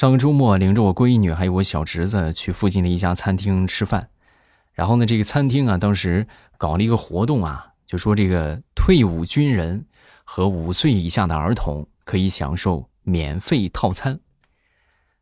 上个周末领着我闺女还有我小侄子去附近的一家餐厅吃饭，然后呢，这个餐厅啊，当时搞了一个活动啊，就说这个退伍军人和五岁以下的儿童可以享受免费套餐。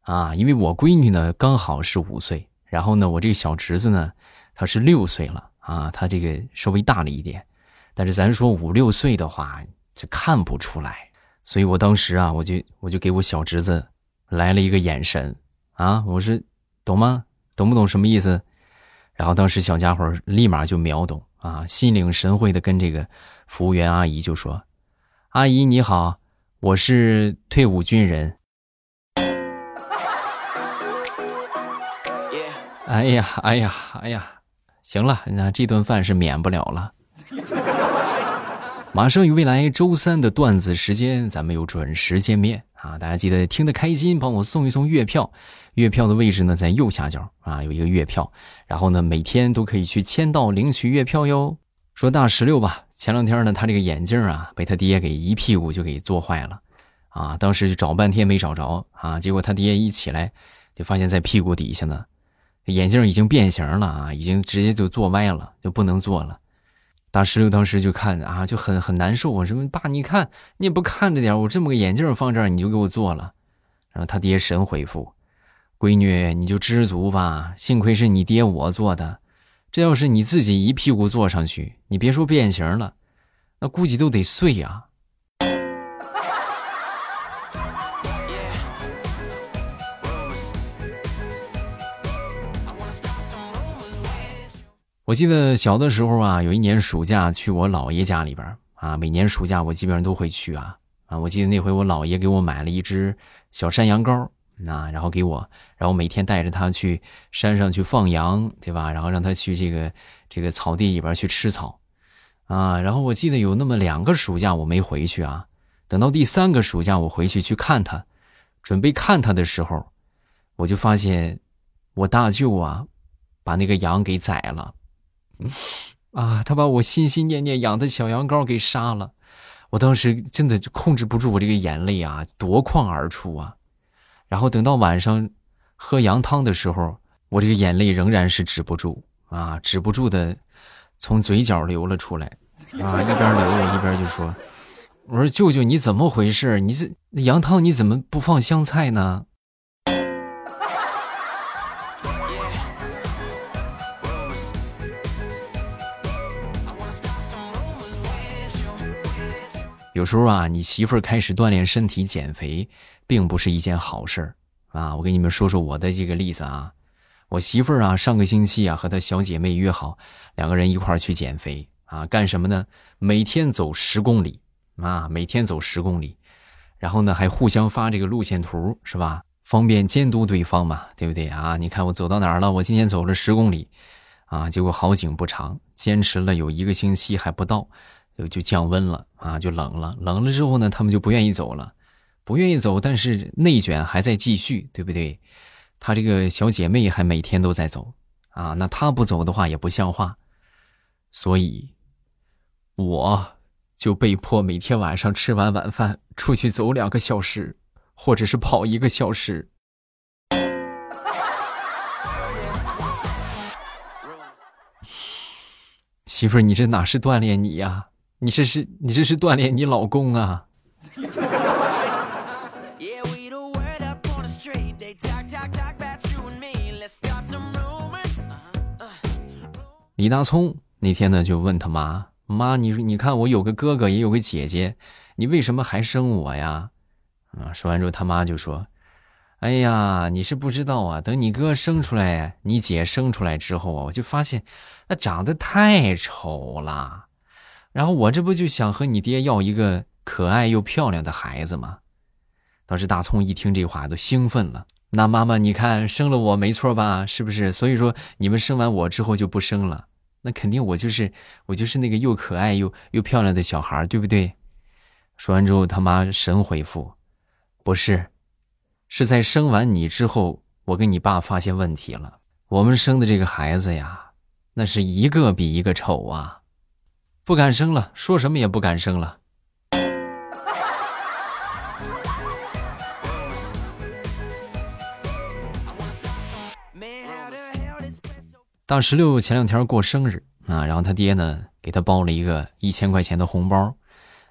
啊，因为我闺女呢刚好是五岁，然后呢，我这个小侄子呢他是六岁了啊，他这个稍微大了一点，但是咱说五六岁的话，这看不出来，所以我当时啊，我就我就给我小侄子来了一个眼神啊，我是懂吗？懂不懂什么意思？然后当时小家伙立马就秒懂啊，心领神会的跟这个服务员阿姨就说：“阿姨你好，我是退伍军人。”哎呀，哎呀，哎呀，行了，那这顿饭是免不了了。马上与未来周三的段子时间，咱们又准时见面啊！大家记得听得开心，帮我送一送月票。月票的位置呢，在右下角啊，有一个月票。然后呢，每天都可以去签到领取月票哟。说大石榴吧，前两天呢，他这个眼镜啊，被他爹给一屁股就给坐坏了啊！当时就找半天没找着啊，结果他爹一起来，就发现在屁股底下呢。眼镜已经变形了啊，已经直接就坐歪了，就不能坐了。大石榴当时就看啊，就很很难受。我说：“爸，你看你也不看着点，我这么个眼镜放这儿，你就给我做了。”然后他爹神回复：“闺女，你就知足吧，幸亏是你爹我做的。这要是你自己一屁股坐上去，你别说变形了，那估计都得碎呀。”我记得小的时候啊，有一年暑假去我姥爷家里边啊，每年暑假我基本上都会去啊啊！我记得那回我姥爷给我买了一只小山羊羔啊，然后给我，然后每天带着他去山上去放羊，对吧？然后让他去这个这个草地里边去吃草啊。然后我记得有那么两个暑假我没回去啊，等到第三个暑假我回去去看他，准备看他的时候，我就发现我大舅啊把那个羊给宰了。啊！他把我心心念念养的小羊羔给杀了，我当时真的就控制不住我这个眼泪啊，夺眶而出啊！然后等到晚上喝羊汤的时候，我这个眼泪仍然是止不住啊，止不住的从嘴角流了出来啊！一边流我一边就说：“我说舅舅你怎么回事？你这羊汤你怎么不放香菜呢？”有时候啊，你媳妇儿开始锻炼身体、减肥，并不是一件好事儿啊！我给你们说说我的这个例子啊。我媳妇儿啊，上个星期啊，和她小姐妹约好，两个人一块儿去减肥啊。干什么呢？每天走十公里啊，每天走十公里，然后呢，还互相发这个路线图，是吧？方便监督对方嘛，对不对啊？你看我走到哪儿了？我今天走了十公里，啊，结果好景不长，坚持了有一个星期还不到。就就降温了啊，就冷了。冷了之后呢，他们就不愿意走了，不愿意走。但是内卷还在继续，对不对？她这个小姐妹还每天都在走啊，那她不走的话也不像话。所以，我就被迫每天晚上吃完晚饭出去走两个小时，或者是跑一个小时。媳妇儿，你这哪是锻炼你呀？你这是你这是锻炼你老公啊！李大聪那天呢就问他妈：“妈，你说你看我有个哥哥也有个姐姐，你为什么还生我呀？”啊，说完之后他妈就说：“哎呀，你是不知道啊，等你哥生出来，你姐生出来之后啊，我就发现那长得太丑了。”然后我这不就想和你爹要一个可爱又漂亮的孩子吗？当时大葱一听这话都兴奋了。那妈妈，你看生了我没错吧？是不是？所以说你们生完我之后就不生了？那肯定我就是我就是那个又可爱又又漂亮的小孩，对不对？说完之后，他妈神回复：“不是，是在生完你之后，我跟你爸发现问题了。我们生的这个孩子呀，那是一个比一个丑啊。”不敢生了，说什么也不敢生了。大石榴前两天过生日啊，然后他爹呢给他包了一个一千块钱的红包，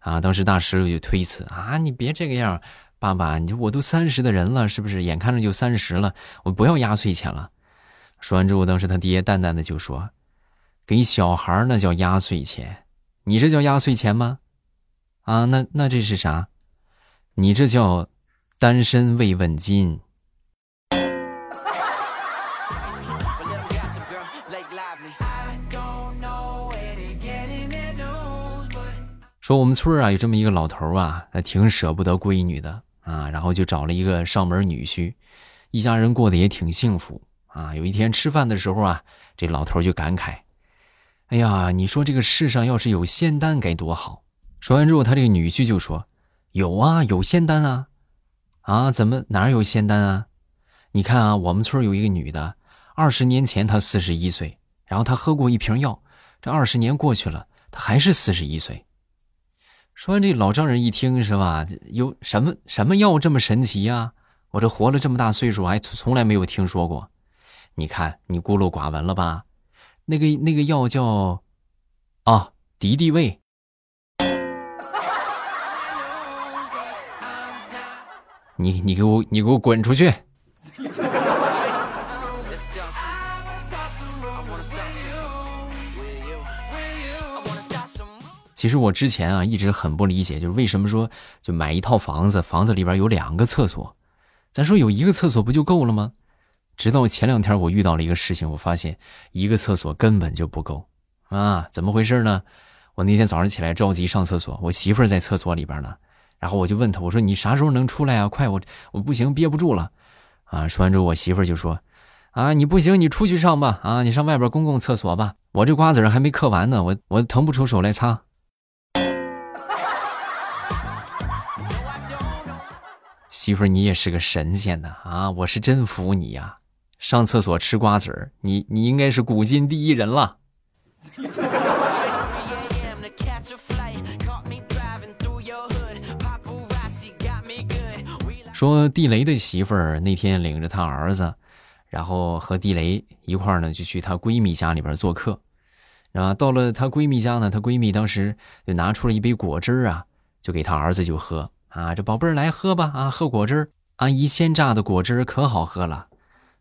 啊，当时大石榴就推辞啊，你别这个样，爸爸，你我都三十的人了，是不是？眼看着就三十了，我不要压岁钱了。说完之后，当时他爹淡淡的就说：“给小孩那叫压岁钱，你这叫压岁钱吗？啊，那那这是啥？你这叫单身慰问金。”说我们村啊有这么一个老头啊，他挺舍不得闺女的啊，然后就找了一个上门女婿，一家人过得也挺幸福啊。有一天吃饭的时候啊，这老头就感慨：“哎呀，你说这个世上要是有仙丹该多好。”说完之后，他这个女婿就说：“有啊，有仙丹啊，啊，怎么哪有仙丹啊？你看啊，我们村有一个女的，二十年前她四十一岁，然后她喝过一瓶药，这二十年过去了，她还是四十一岁。”说完，这老丈人一听是吧？有什么什么药这么神奇呀？我这活了这么大岁数，还从来没有听说过。你看，你孤陋寡闻了吧？那个那个药叫啊敌敌畏。你你给我你给我滚出去！其实我之前啊一直很不理解，就是为什么说就买一套房子，房子里边有两个厕所，咱说有一个厕所不就够了吗？直到前两天我遇到了一个事情，我发现一个厕所根本就不够啊！怎么回事呢？我那天早上起来着急上厕所，我媳妇儿在厕所里边呢，然后我就问她，我说你啥时候能出来啊？快，我我不行，憋不住了啊！说完之后，我媳妇儿就说啊，你不行，你出去上吧，啊，你上外边公共厕所吧，我这瓜子还没嗑完呢，我我腾不出手来擦。媳妇儿，你也是个神仙呐！啊，我是真服你呀！上厕所吃瓜子儿，你你应该是古今第一人了。说地雷的媳妇儿那天领着他儿子，然后和地雷一块儿呢，就去她闺蜜家里边做客。啊，到了她闺蜜家呢，她闺蜜当时就拿出了一杯果汁啊，就给她儿子就喝。啊，这宝贝儿来喝吧！啊，喝果汁阿姨鲜榨的果汁可好喝了。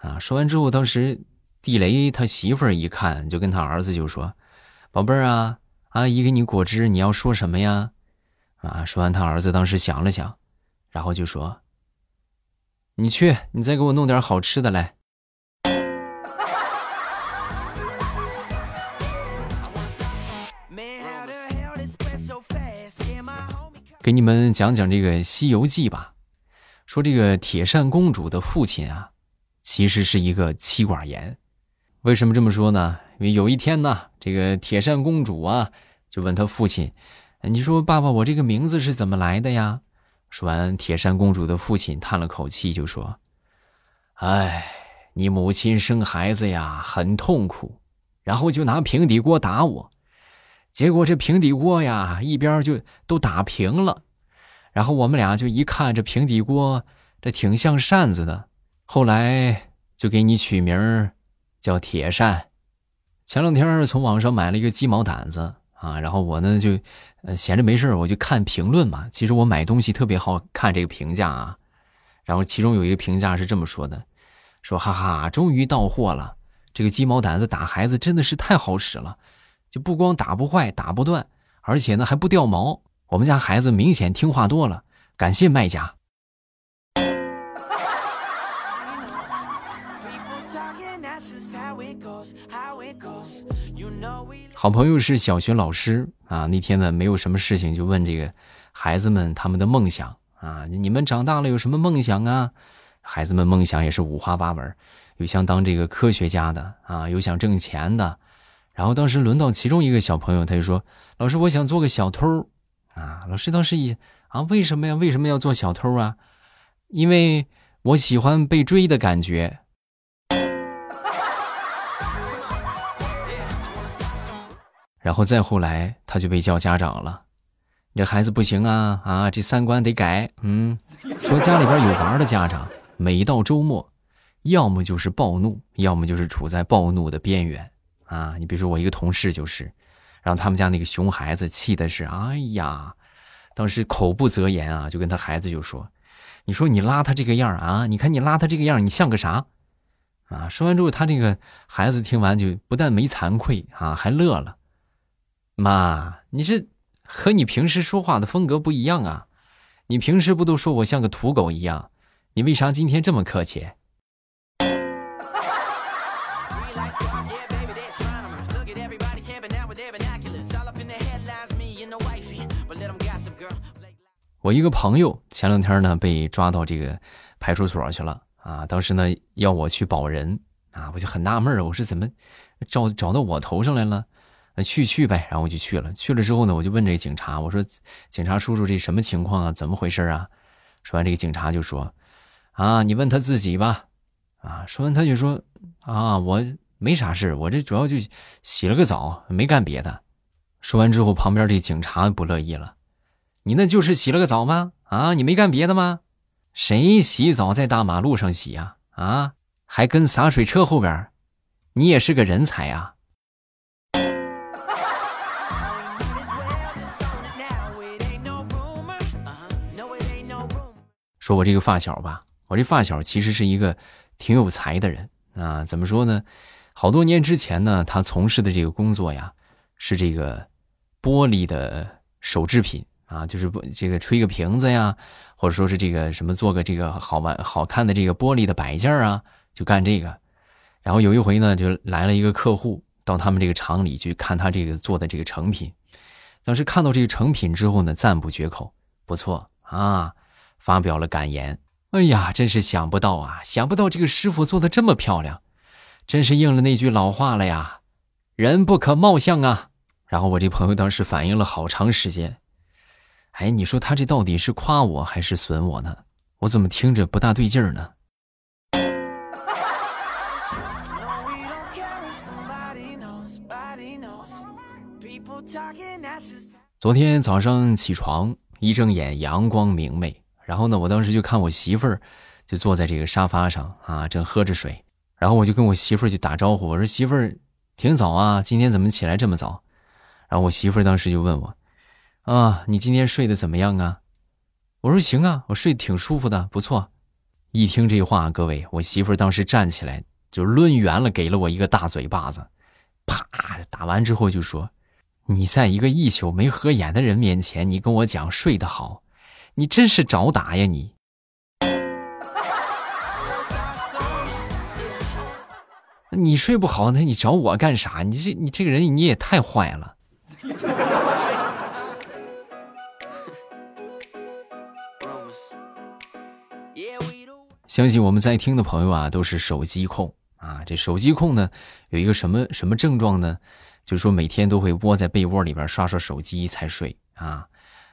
啊，说完之后，当时地雷他媳妇儿一看，就跟他儿子就说：“宝贝儿啊，阿姨给你果汁，你要说什么呀？”啊，说完他儿子当时想了想，然后就说：“你去，你再给我弄点好吃的来。”给你们讲讲这个《西游记》吧。说这个铁扇公主的父亲啊，其实是一个妻管严。为什么这么说呢？因为有一天呢，这个铁扇公主啊，就问他父亲：“你说爸爸，我这个名字是怎么来的呀？”说完，铁扇公主的父亲叹了口气，就说：“哎，你母亲生孩子呀，很痛苦，然后就拿平底锅打我。”结果这平底锅呀，一边就都打平了，然后我们俩就一看这平底锅，这挺像扇子的，后来就给你取名叫铁扇。前两天从网上买了一个鸡毛掸子啊，然后我呢就呃闲着没事我就看评论嘛。其实我买东西特别好看这个评价啊，然后其中有一个评价是这么说的：说哈哈，终于到货了，这个鸡毛掸子打孩子真的是太好使了。就不光打不坏、打不断，而且呢还不掉毛。我们家孩子明显听话多了，感谢卖家。好朋友是小学老师啊，那天呢没有什么事情，就问这个孩子们他们的梦想啊，你们长大了有什么梦想啊？孩子们梦想也是五花八门，有想当这个科学家的啊，有想挣钱的。然后当时轮到其中一个小朋友，他就说：“老师，我想做个小偷。”啊，老师当时一啊，为什么呀？为什么要做小偷啊？因为我喜欢被追的感觉。然后再后来，他就被叫家长了。这孩子不行啊啊，这三观得改。嗯，说家里边有娃的家长，每到周末要么就是暴怒，要么就是处在暴怒的边缘啊。你比如说我一个同事就是，然后他们家那个熊孩子气的是，哎呀，当时口不择言啊，就跟他孩子就说：“你说你拉他这个样啊，你看你拉他这个样，你像个啥？”啊，说完之后，他这个孩子听完就不但没惭愧啊，还乐了。妈，你是和你平时说话的风格不一样啊！你平时不都说我像个土狗一样？你为啥今天这么客气？我一个朋友前两天呢被抓到这个派出所去了。啊，当时呢要我去保人啊，我就很纳闷，我说怎么找找到我头上来了？那去去呗，然后我就去了。去了之后呢，我就问这个警察，我说：“警察叔叔，这什么情况啊？怎么回事啊？”说完，这个警察就说：“啊，你问他自己吧。”啊，说完他就说：“啊，我没啥事，我这主要就洗了个澡，没干别的。”说完之后，旁边这警察不乐意了：“你那就是洗了个澡吗？啊，你没干别的吗？”谁洗澡在大马路上洗呀？啊，还跟洒水车后边你也是个人才呀！说我这个发小吧，我这发小其实是一个挺有才的人啊。怎么说呢？好多年之前呢，他从事的这个工作呀，是这个玻璃的手制品。啊，就是这个吹个瓶子呀，或者说是这个什么做个这个好玩好看的这个玻璃的摆件啊，就干这个。然后有一回呢，就来了一个客户到他们这个厂里去看他这个做的这个成品。当时看到这个成品之后呢，赞不绝口，不错啊，发表了感言。哎呀，真是想不到啊，想不到这个师傅做的这么漂亮，真是应了那句老话了呀，人不可貌相啊。然后我这朋友当时反应了好长时间。哎，你说他这到底是夸我还是损我呢？我怎么听着不大对劲儿呢？昨天早上起床一睁眼，阳光明媚，然后呢，我当时就看我媳妇儿就坐在这个沙发上啊，正喝着水，然后我就跟我媳妇儿就打招呼，我说媳妇儿挺早啊，今天怎么起来这么早？然后我媳妇儿当时就问我。啊，你今天睡得怎么样啊？我说行啊，我睡挺舒服的，不错。一听这话，各位，我媳妇儿当时站起来就抡圆了，给了我一个大嘴巴子，啪打完之后就说：“你在一个一宿没合眼的人面前，你跟我讲睡得好，你真是找打呀你！你睡不好，那你找我干啥？你这你这个人你也太坏了。”相信我们在听的朋友啊，都是手机控啊。这手机控呢，有一个什么什么症状呢？就是说每天都会窝在被窝里边刷刷手机才睡啊。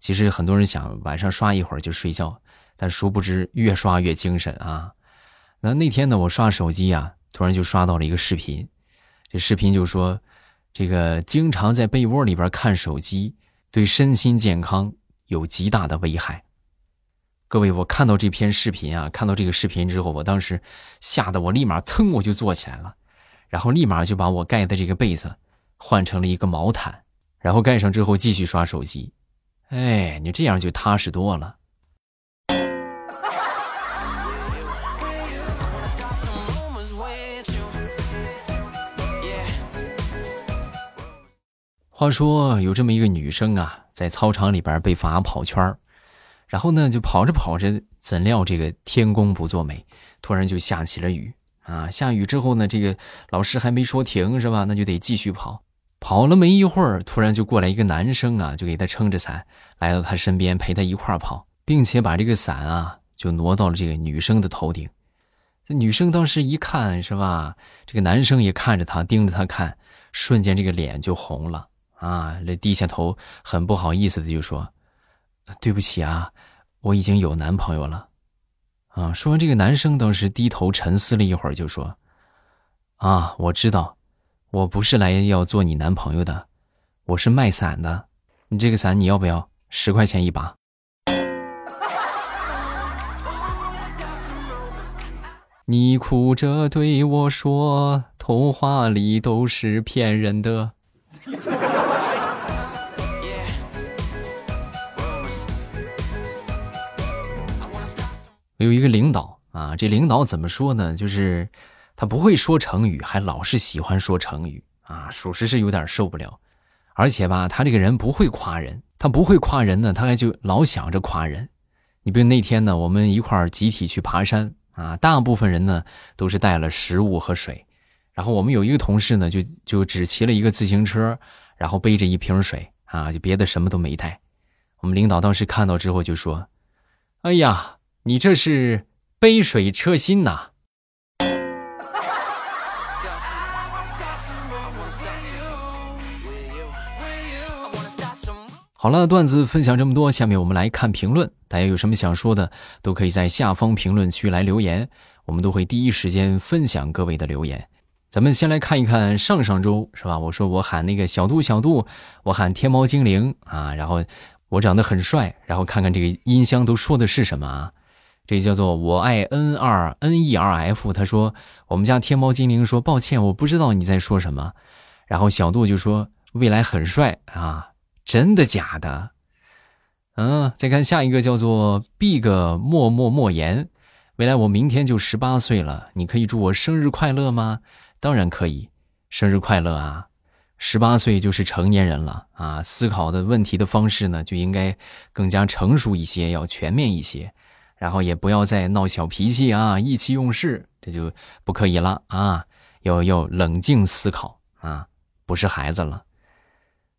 其实很多人想晚上刷一会儿就睡觉，但殊不知越刷越精神啊。那那天呢，我刷手机啊，突然就刷到了一个视频。这视频就说，这个经常在被窝里边看手机，对身心健康有极大的危害。各位，我看到这篇视频啊，看到这个视频之后，我当时吓得我立马噌我就坐起来了，然后立马就把我盖的这个被子换成了一个毛毯，然后盖上之后继续刷手机。哎，你这样就踏实多了。话说有这么一个女生啊，在操场里边被罚跑圈。然后呢，就跑着跑着，怎料这个天公不作美，突然就下起了雨啊！下雨之后呢，这个老师还没说停，是吧？那就得继续跑。跑了没一会儿，突然就过来一个男生啊，就给他撑着伞，来到他身边陪他一块儿跑，并且把这个伞啊就挪到了这个女生的头顶。这女生当时一看，是吧？这个男生也看着她，盯着她看，瞬间这个脸就红了啊！这低下头，很不好意思的就说：“对不起啊。”我已经有男朋友了，啊！说完，这个男生当时低头沉思了一会儿，就说：“啊，我知道，我不是来要做你男朋友的，我是卖伞的。你这个伞你要不要？十块钱一把。”你哭着对我说：“童话里都是骗人的。”有一个领导啊，这领导怎么说呢？就是他不会说成语，还老是喜欢说成语啊，属实是有点受不了。而且吧，他这个人不会夸人，他不会夸人呢，他还就老想着夸人。你比如那天呢，我们一块儿集体去爬山啊，大部分人呢都是带了食物和水，然后我们有一个同事呢，就就只骑了一个自行车，然后背着一瓶水啊，就别的什么都没带。我们领导当时看到之后就说：“哎呀。”你这是杯水车薪呐！好了，段子分享这么多，下面我们来看评论。大家有什么想说的，都可以在下方评论区来留言，我们都会第一时间分享各位的留言。咱们先来看一看上上周是吧？我说我喊那个小度小度，我喊天猫精灵啊，然后我长得很帅，然后看看这个音箱都说的是什么啊？这叫做我爱 N 二 N E R F。他说：“我们家天猫精灵说抱歉，我不知道你在说什么。”然后小杜就说：“未来很帅啊，真的假的？”嗯，再看下一个叫做 Big 默默莫言：“未来我明天就十八岁了，你可以祝我生日快乐吗？”当然可以，生日快乐啊！十八岁就是成年人了啊，思考的问题的方式呢就应该更加成熟一些，要全面一些。然后也不要再闹小脾气啊，意气用事，这就不可以了啊！要要冷静思考啊，不是孩子了。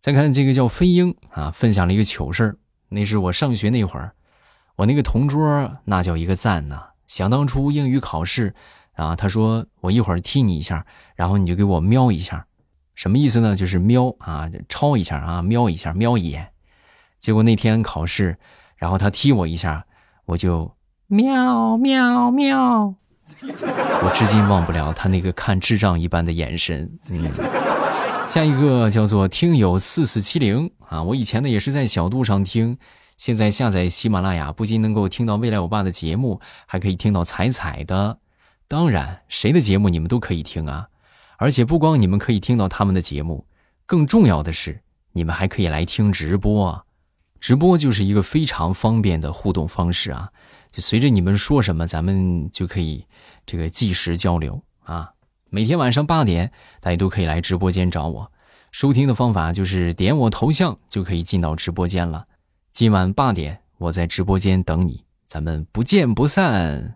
再看这个叫飞鹰啊，分享了一个糗事那是我上学那会儿，我那个同桌那叫一个赞呐！想当初英语考试啊，他说我一会儿踢你一下，然后你就给我瞄一下，什么意思呢？就是瞄啊，抄一下啊，瞄一下，瞄一眼。结果那天考试，然后他踢我一下。我就喵喵喵，我至今忘不了他那个看智障一般的眼神。嗯，下一个叫做听友四四七零啊，我以前呢也是在小度上听，现在下载喜马拉雅，不仅能够听到未来我爸的节目，还可以听到彩彩的。当然，谁的节目你们都可以听啊，而且不光你们可以听到他们的节目，更重要的是，你们还可以来听直播。直播就是一个非常方便的互动方式啊！就随着你们说什么，咱们就可以这个即时交流啊。每天晚上八点，大家都可以来直播间找我。收听的方法就是点我头像就可以进到直播间了。今晚八点，我在直播间等你，咱们不见不散。